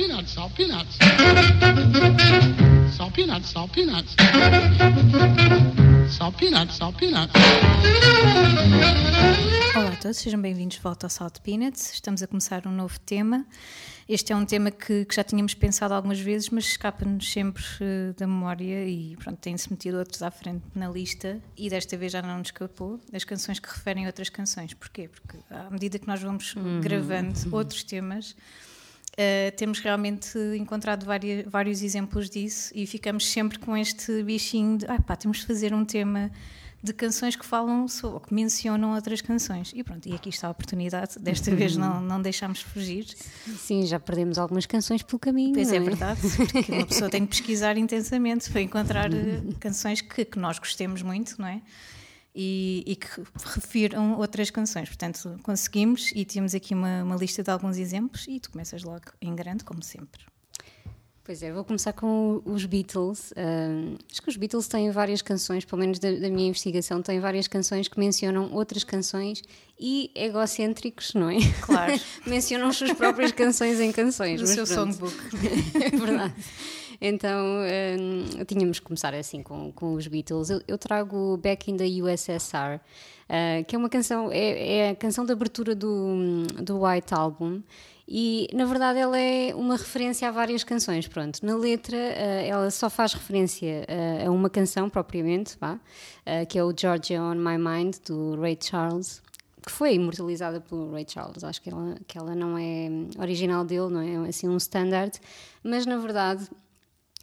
peanuts, salt peanuts. Salt peanuts, salt peanuts. Salt peanuts, salt peanuts. Olá a todos, sejam bem-vindos de volta ao Salt Peanuts. Estamos a começar um novo tema. Este é um tema que, que já tínhamos pensado algumas vezes, mas escapa-nos sempre uh, da memória e pronto, tem-se metido outros à frente na lista e desta vez já não nos escapou as canções que referem a outras canções. Porquê? Porque à medida que nós vamos uhum. gravando uhum. outros temas, Uh, temos realmente encontrado várias, vários exemplos disso e ficamos sempre com este bichinho de ah, pá, temos de fazer um tema de canções que falam ou que mencionam outras canções. E pronto, e aqui está a oportunidade, desta vez não, não deixámos fugir. Sim, já perdemos algumas canções pelo caminho. Pois é, é, verdade, porque uma pessoa tem que pesquisar intensamente para encontrar eh, canções que, que nós gostemos muito, não é? E, e, que refiram outras canções. Portanto, conseguimos e temos aqui uma, uma, lista de alguns exemplos e tu começas logo em grande, como sempre. Pois é, vou começar com os Beatles. Uh, acho que os Beatles têm várias canções, pelo menos da, da, minha investigação, têm várias canções que mencionam outras canções e egocêntricos, não é? Claro. mencionam as suas próprias canções em canções. O seu pronto. songbook. é verdade. Então um, tínhamos que começar assim com, com os Beatles. Eu, eu trago Back in the USSR, uh, que é uma canção, é, é, a canção de abertura do, do White Album. E na verdade ela é uma referência a várias canções. Pronto, na letra uh, ela só faz referência uh, a uma canção propriamente, vá, que é o Georgia on My Mind do Ray Charles que foi imortalizada pelo Ray Charles. Acho que ela, que ela não é original dele, não é assim um standard, mas na verdade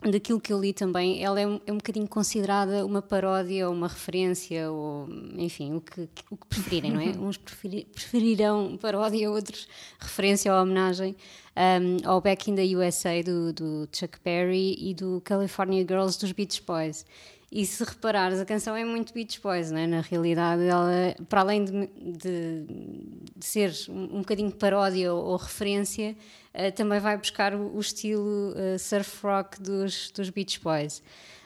daquilo que eu li também, ela é um, é um bocadinho considerada uma paródia ou uma referência, ou enfim, o que, o que preferirem, não é? Uns preferir, preferirão paródia, outros referência ou homenagem um, ao Back in the USA do, do Chuck Berry e do California Girls dos Beach Boys. E se reparares, a canção é muito Beach Boys, não é? Na realidade, ela, para além de, de, de ser um, um bocadinho paródia ou, ou referência, uh, também vai buscar o, o estilo uh, surf rock dos, dos Beach Boys.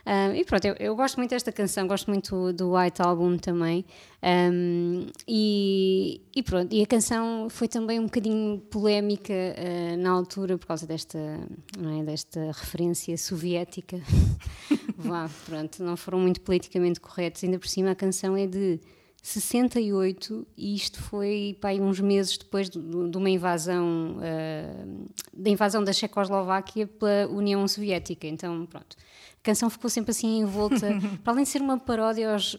Um, e pronto, eu, eu, gosto muito desta canção, gosto muito do White Album também. Um, e, e, pronto, e a canção foi também um bocadinho polémica uh, na altura por causa desta, é, desta referência soviética. Vá, pronto, não foram muito politicamente corretos. Ainda por cima, a canção é de 68 e isto foi pá, uns meses depois de, de uma invasão uh, da invasão da Checoslováquia pela União Soviética. Então pronto. A canção ficou sempre assim envolta. Para além de ser uma paródia aos,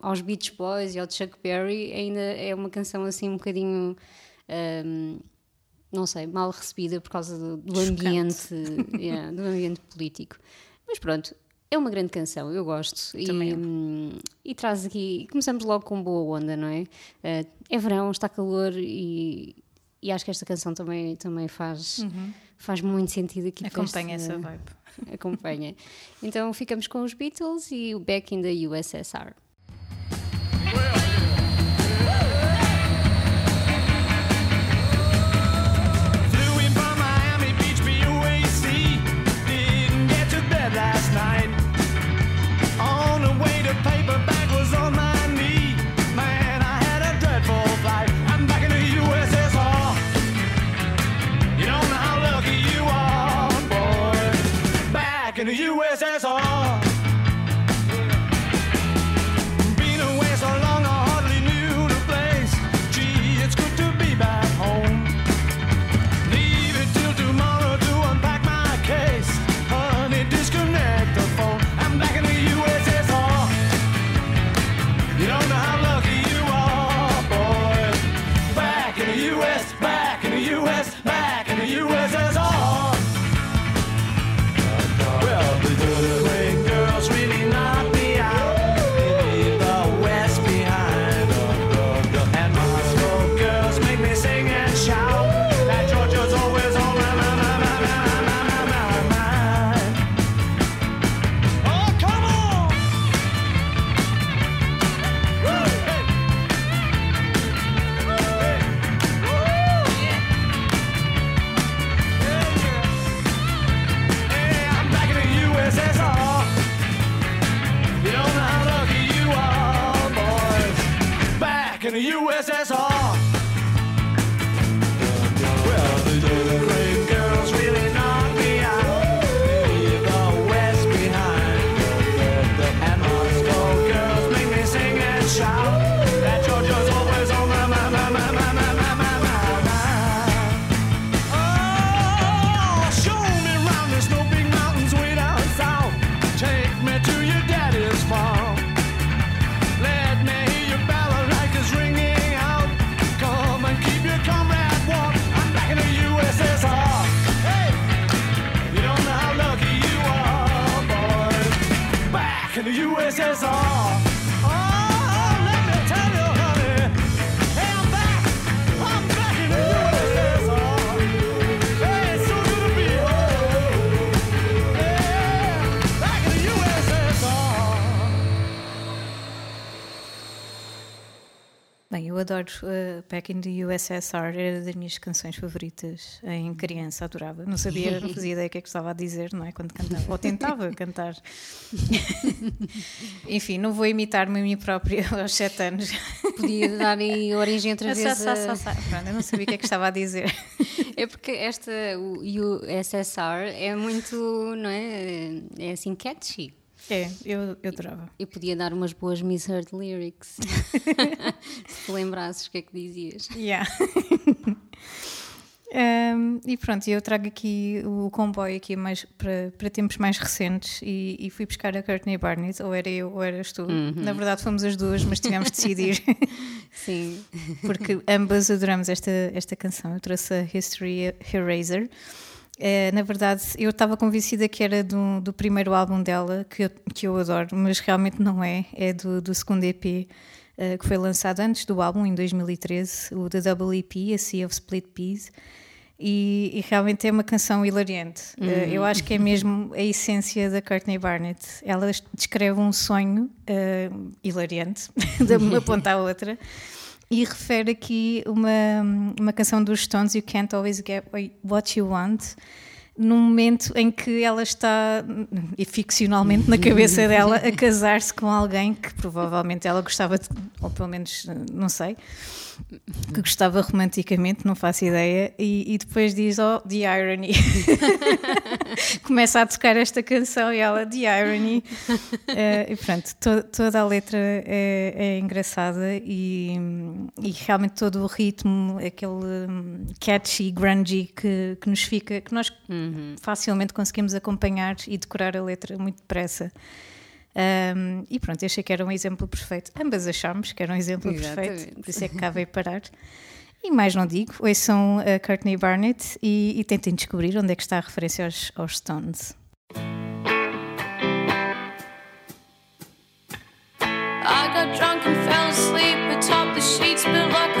aos Beach Boys e ao Chuck Berry ainda é uma canção assim um bocadinho um, ah, não sei mal recebida por causa do, do ambiente yeah, do ambiente político. Mas pronto é uma grande canção, eu gosto. Também e, hum, e traz aqui. Começamos logo com boa onda, não é? Uh, é verão, está calor e, e acho que esta canção também, também faz, uhum. faz muito sentido aqui. Acompanha essa vibe. Acompanha. então ficamos com os Beatles e o Back in the USSR. in adoro uh, Back in the USSR, era das minhas canções favoritas em criança, adorava. Não sabia, não fazia ideia o que é que estava a dizer, não é? Quando cantava, ou tentava cantar. Enfim, não vou imitar-me a mim própria aos sete anos. Podia dar origem outra vez. Sá, sá, sá, Pronto, eu não sabia o que é que estava a dizer. É porque esta, o USSR é muito, não é? É assim catchy. É, eu, eu adorava. Eu podia dar umas boas misheard lyrics. Se te lembrasses o que é que dizias. Yeah. um, e pronto, eu trago aqui o comboio aqui mais para, para tempos mais recentes e, e, fui buscar a Courtney Barnett, ou era eu ou eras tu. Uhum. Na verdade fomos as duas, mas tivemos de decidir. Sim. Porque ambas adoramos esta, esta canção. Eu trouxe a History Eraser. É, na verdade, eu estava convencida que era do, do, primeiro álbum dela, que eu, que eu adoro, mas realmente não é. É do, do segundo EP, uh, eh, que foi lançado antes do álbum, em 2013, o The Double EP, A Sea of Split Peas. E, e realmente é uma canção hilariante. Uhum. Uh, eu acho que é mesmo a essência da Courtney Barnett. Ela descreve um sonho uh, hilariante, de uma ponta à outra e refere aqui uma, uma canção dos Stones, You Can't Always Get What You Want, num momento em que ela está, e ficcionalmente na cabeça dela, a casar-se com alguém que provavelmente ela gostava de, ou pelo menos, não sei, que gostava romanticamente, não faço ideia, e, e depois diz, oh, the irony. Começa a tocar esta canção e ela, the irony. Uh, e pronto, to, toda a letra é, é engraçada e, e, realmente todo o ritmo, aquele hum, catchy, grungy que, que nos fica, que nós uhum. facilmente conseguimos acompanhar e decorar a letra muito depressa. Um, e pronto, achei que era um exemplo perfeito. Ambas achámos que era um exemplo Exatamente. perfeito, por isso é que cá veio parar. E mais não digo, são a Courtney Barnett e, e, tentem descobrir onde é que está a referência aos, aos Stones. I got drunk and fell asleep atop the sheets, but luckily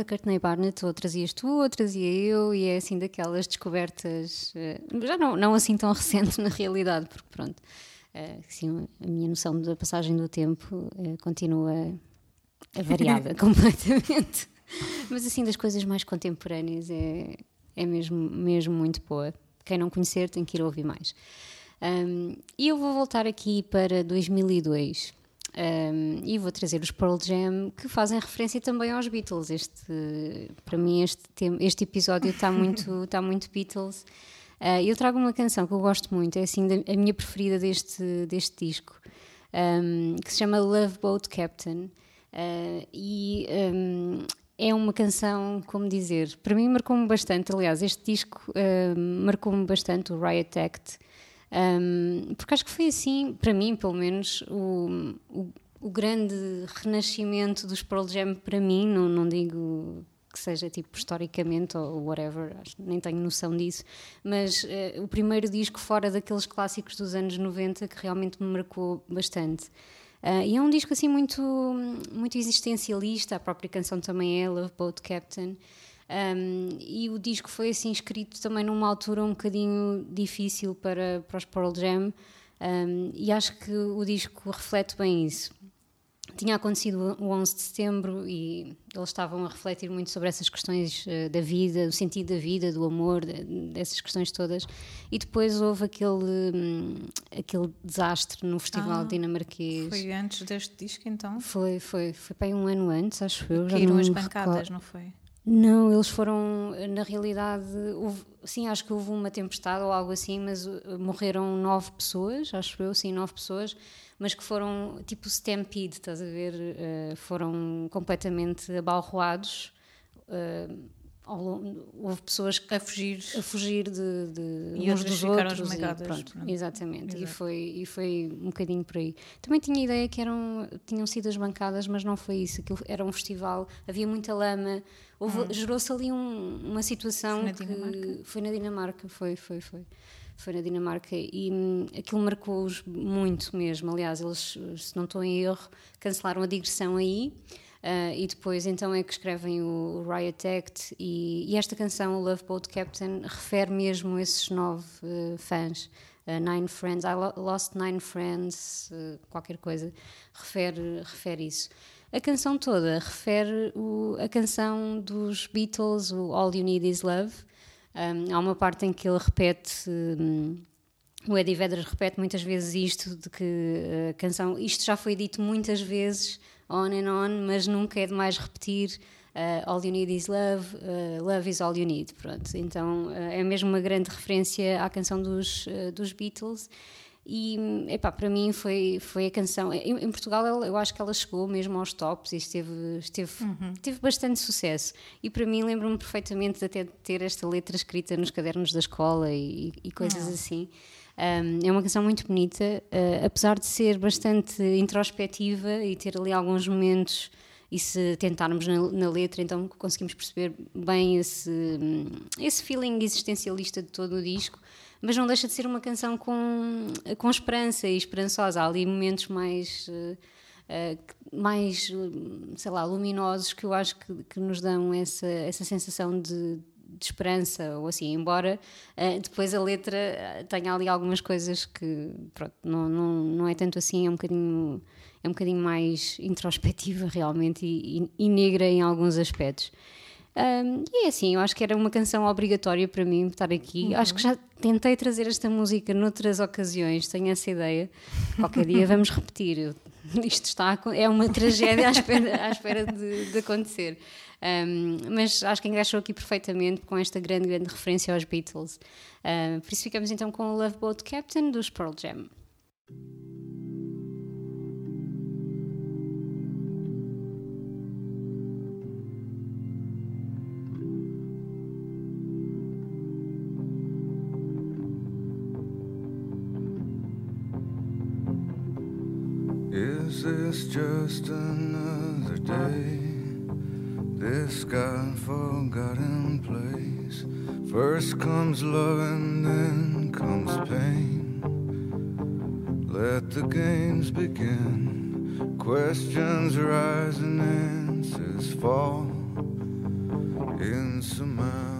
a Courtney Barnett, ou trazias tu, ou trazia eu, e é assim daquelas descobertas, uh, já não, não assim tão recente na realidade, porque pronto, assim, a minha noção da passagem do tempo continua variada completamente. Mas assim, das coisas mais contemporâneas é, é mesmo, mesmo muito boa. Quem não conhecer tem que ir ouvir mais. Um, e eu vou voltar aqui para 2002 um, e vou trazer os Pearl Jam que fazem referência também aos Beatles. Este, para mim, este, este episódio está muito, está muito Beatles. Uh, eu trago uma canção que eu gosto muito, é assim a minha preferida deste, deste disco, um, que se chama Love Boat Captain. Uh, e um, é uma canção, como dizer, para mim marcou-me bastante. Aliás, este disco uh, marcou-me bastante, o Riot Act, um, porque acho que foi assim, para mim, pelo menos, o, o, o, grande renascimento dos Pearl Jam, para mim, não, não digo que seja tipo historicamente ou whatever, nem tenho noção disso, mas uh, o primeiro disco fora daqueles clássicos dos anos 90 que realmente me marcou bastante. Uh, e é um disco assim muito, muito existencialista, a própria canção também é Love Boat Captain. Um, e o disco foi assim escrito também numa altura um bocadinho difícil para, para os Pearl Jam, um, e acho que o disco reflete bem isso. Tinha acontecido o 11 de setembro e eles estavam a refletir muito sobre essas questões uh, da vida, do sentido da vida, do amor, de, dessas questões todas. E depois houve aquele, um, aquele desastre no Festival ah, Dinamarquês. Foi antes deste disco então? Foi, foi, foi aí um ano antes, acho eu. Caíram as bancadas, não foi? Não, eles foram, na realidade, houve, sim, acho que houve uma tempestade ou algo assim, mas uh, morreram nove pessoas, acho eu, sim, nove pessoas, mas que foram tipo stampede, estás a ver? Uh, foram completamente abalroados. Uh, houve pessoas a fugir, a fugir de, de e uns dos outros. E pronto, exatamente. E foi, e foi um bocadinho por aí. Também tinha a ideia que eram, tinham sido as bancadas, mas não foi isso. Aquilo era um festival, havia muita lama, hum. gerou-se ali um, uma situação foi na que Dinamarca. foi na Dinamarca, foi, foi, foi. Foi na Dinamarca e hum, aquilo marcou-os muito mesmo. Aliás, eles, se não estou em erro, cancelaram a digressão aí. Uh, e depois então é que escrevem o, Riot Act e, e, esta canção, o Love Boat Captain, refere mesmo esses nove uh, fãs. Uh, nine Friends, I Lost Nine Friends, qualquer coisa, refere, refere isso. A canção toda refere o, a canção dos Beatles, o All You Need Is Love. Um, há uma parte em que ele repete. Um, o Eddie Vedder repete muitas vezes isto de que a canção, isto já foi dito muitas vezes, on and on, mas nunca é demais repetir uh, All You Need Is Love, uh, Love Is All You Need. Pronto, então uh, é mesmo uma grande referência à canção dos, dos Beatles. E epá, para mim foi, foi a canção. Em, em, Portugal eu acho que ela chegou mesmo aos tops e esteve, esteve, uhum. teve bastante sucesso. E para mim lembro-me perfeitamente de até ter esta letra escrita nos cadernos da escola e, e coisas uhum. assim. Um, é uma canção muito bonita, uh, apesar de ser bastante introspectiva e ter ali alguns momentos. E se tentarmos na, na letra, então conseguimos perceber bem esse, esse feeling existencialista de todo o disco mas não deixa de ser uma canção com, com esperança e esperançosa. Há ali momentos mais. Uh, mais, sei lá, luminosos que eu acho que, que nos dão essa, essa sensação de, de esperança ou assim, embora uh, depois a letra eh, tenha ali algumas coisas que pronto, não, não, não é tanto assim, é um bocadinho, é um bocadinho mais introspectiva realmente e, e, e negra em alguns aspectos. Um, e é assim, eu acho que era uma canção obrigatória para mim estar aqui. Uhum. Acho que já tentei trazer esta música noutras ocasiões, tenho essa ideia. Qualquer dia vamos repetir. Isto está é uma tragédia à espera, à espera de, de acontecer. Um, mas acho que encaixou aqui perfeitamente com esta grande, grande referência aos Beatles. Uh, por isso ficamos então com o Love Boat Captain dos Pearl Jam. Is this just another day? This God forgotten place. First comes love and then comes pain. Let the games begin. Questions rise and answers fall. insurmountable.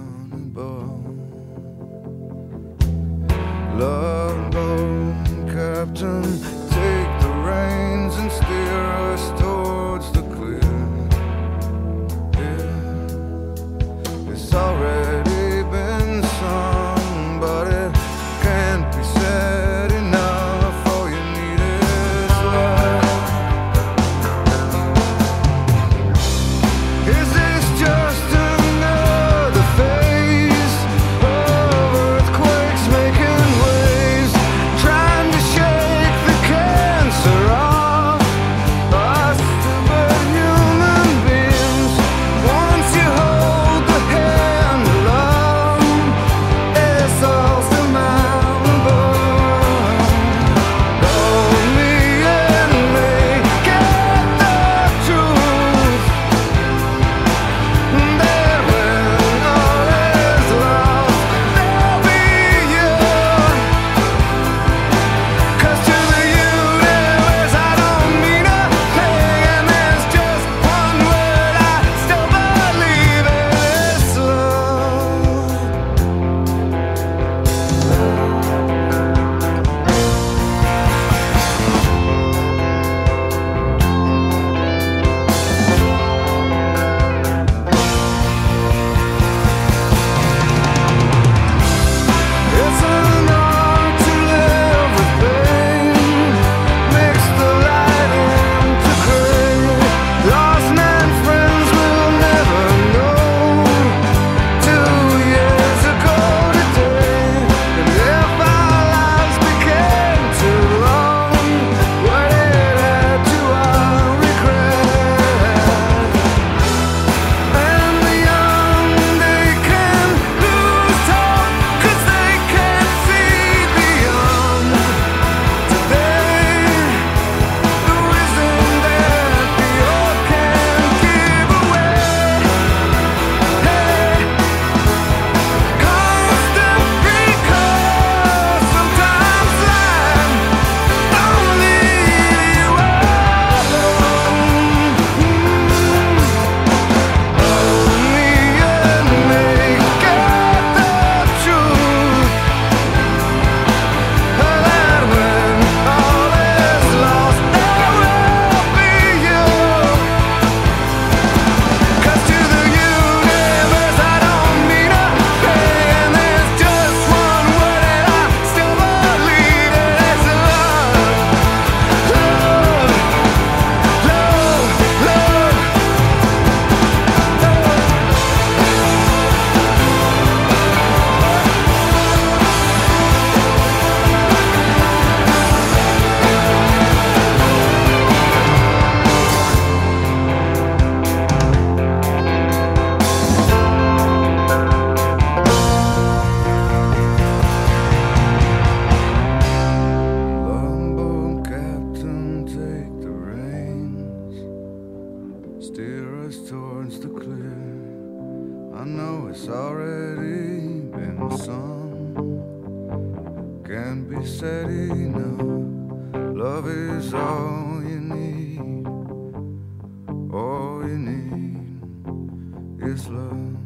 Is love,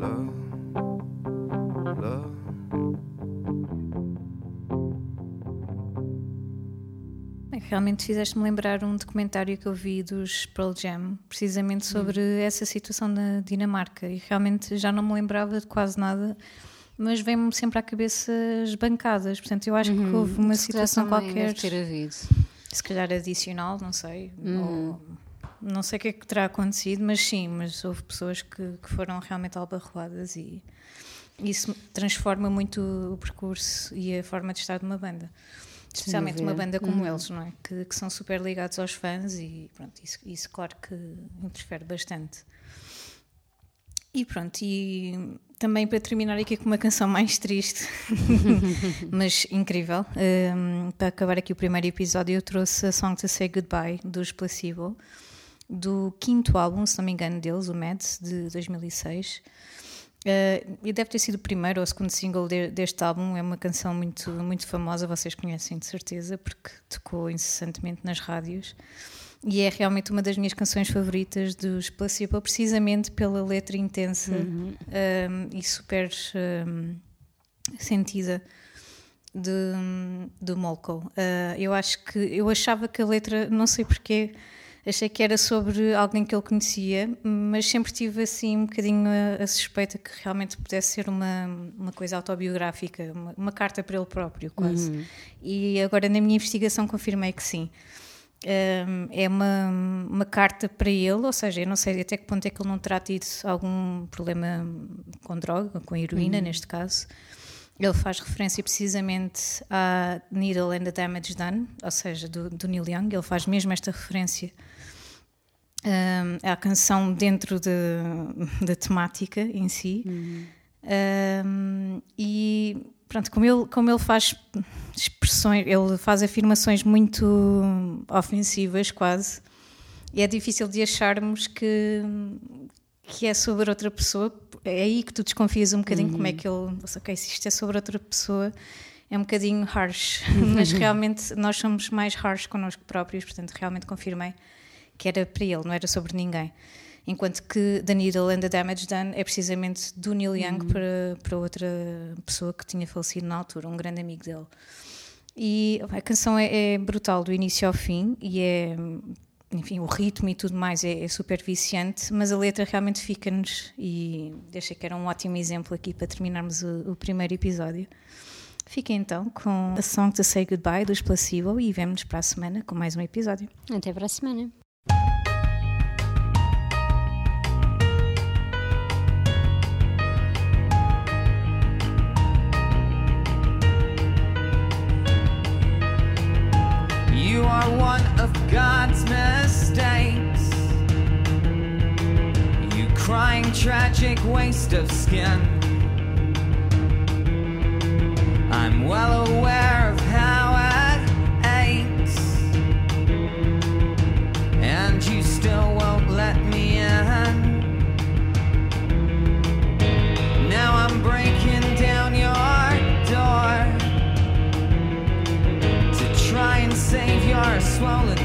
love, love. Realmente fizeste-me lembrar um documentário que eu vi dos Pearl Jam, precisamente sobre essa situação na Dinamarca. E realmente já não me lembrava de quase nada, mas vem-me sempre à cabeça as bancadas. Portanto, eu acho que houve uma Se calhar situação qualquer, deve ter havido. se calhar adicional, não sei. ou- não sei o que é que terá acontecido, mas sim, mas houve pessoas que, que foram realmente albarroadas e isso transforma muito o percurso e a forma de estar de uma banda. Especialmente uma banda como eles, não é? Que, que são super ligados aos fãs e pronto, isso, isso claro que interfere bastante. E pronto, e também para terminar aqui com uma canção mais triste, mas incrível, um, para acabar aqui o primeiro episódio, eu trouxe a Song to Say Goodbye dos Placebo, do quinto álbum, se não me engano, deles, o Mads, de 2006. Uh, e deve ter sido o primeiro ou o segundo single de, deste álbum. É uma canção muito, muito famosa, vocês conhecem de certeza, porque tocou incessantemente nas rádios. E é realmente uma das minhas canções favoritas dos Placebo, precisamente pela letra intensa um, e super um, sentida de, do Molko. Uh, eu acho que eu achava que a letra, não sei porquê, achei que era sobre alguém que ele conhecia, mas sempre tive assim um bocadinho a, a suspeita que realmente pudesse ser uma, uma coisa autobiográfica, uma, uma carta para ele próprio, quase. E agora na minha investigação confirmei que sim. Um, é uma, uma carta para ele, ou seja, eu não sei até que ponto é que ele não terá tido algum problema com droga, com heroína neste caso. Ele faz referência precisamente à Needle and the Damage Done, ou seja, do, do Neil Young. Ele faz mesmo esta referência um, à canção dentro de, da temática em si. Um, e pronto, como ele, como ele faz expressões, ele faz afirmações muito ofensivas, quase, e é difícil de acharmos que, que é sobre outra pessoa. É aí que tu desconfias um bocadinho como é que ele. Ok, se isto é sobre outra pessoa, é um bocadinho harsh, mas realmente nós somos mais harsh connosco próprios, portanto, realmente confirmei que era para ele, não era sobre ninguém. Enquanto que The Needle and the Damage Done é precisamente do Neil Young para, para outra pessoa que tinha falecido na altura, um grande amigo dele. E a canção é, é brutal do início ao fim e é, enfim, o ritmo e tudo mais é, é super viciante, mas a letra realmente fica-nos e deixei que era um ótimo exemplo aqui para terminarmos o, o primeiro episódio. Fiquem então com a Song to Say Goodbye dos Placebo e vemo-nos para a semana com mais um episódio. Até para a semana. God's mistakes. You crying tragic waste of skin. I'm well aware of how it aches. And you still won't let me in. Now I'm breaking down your door to try and save your swollen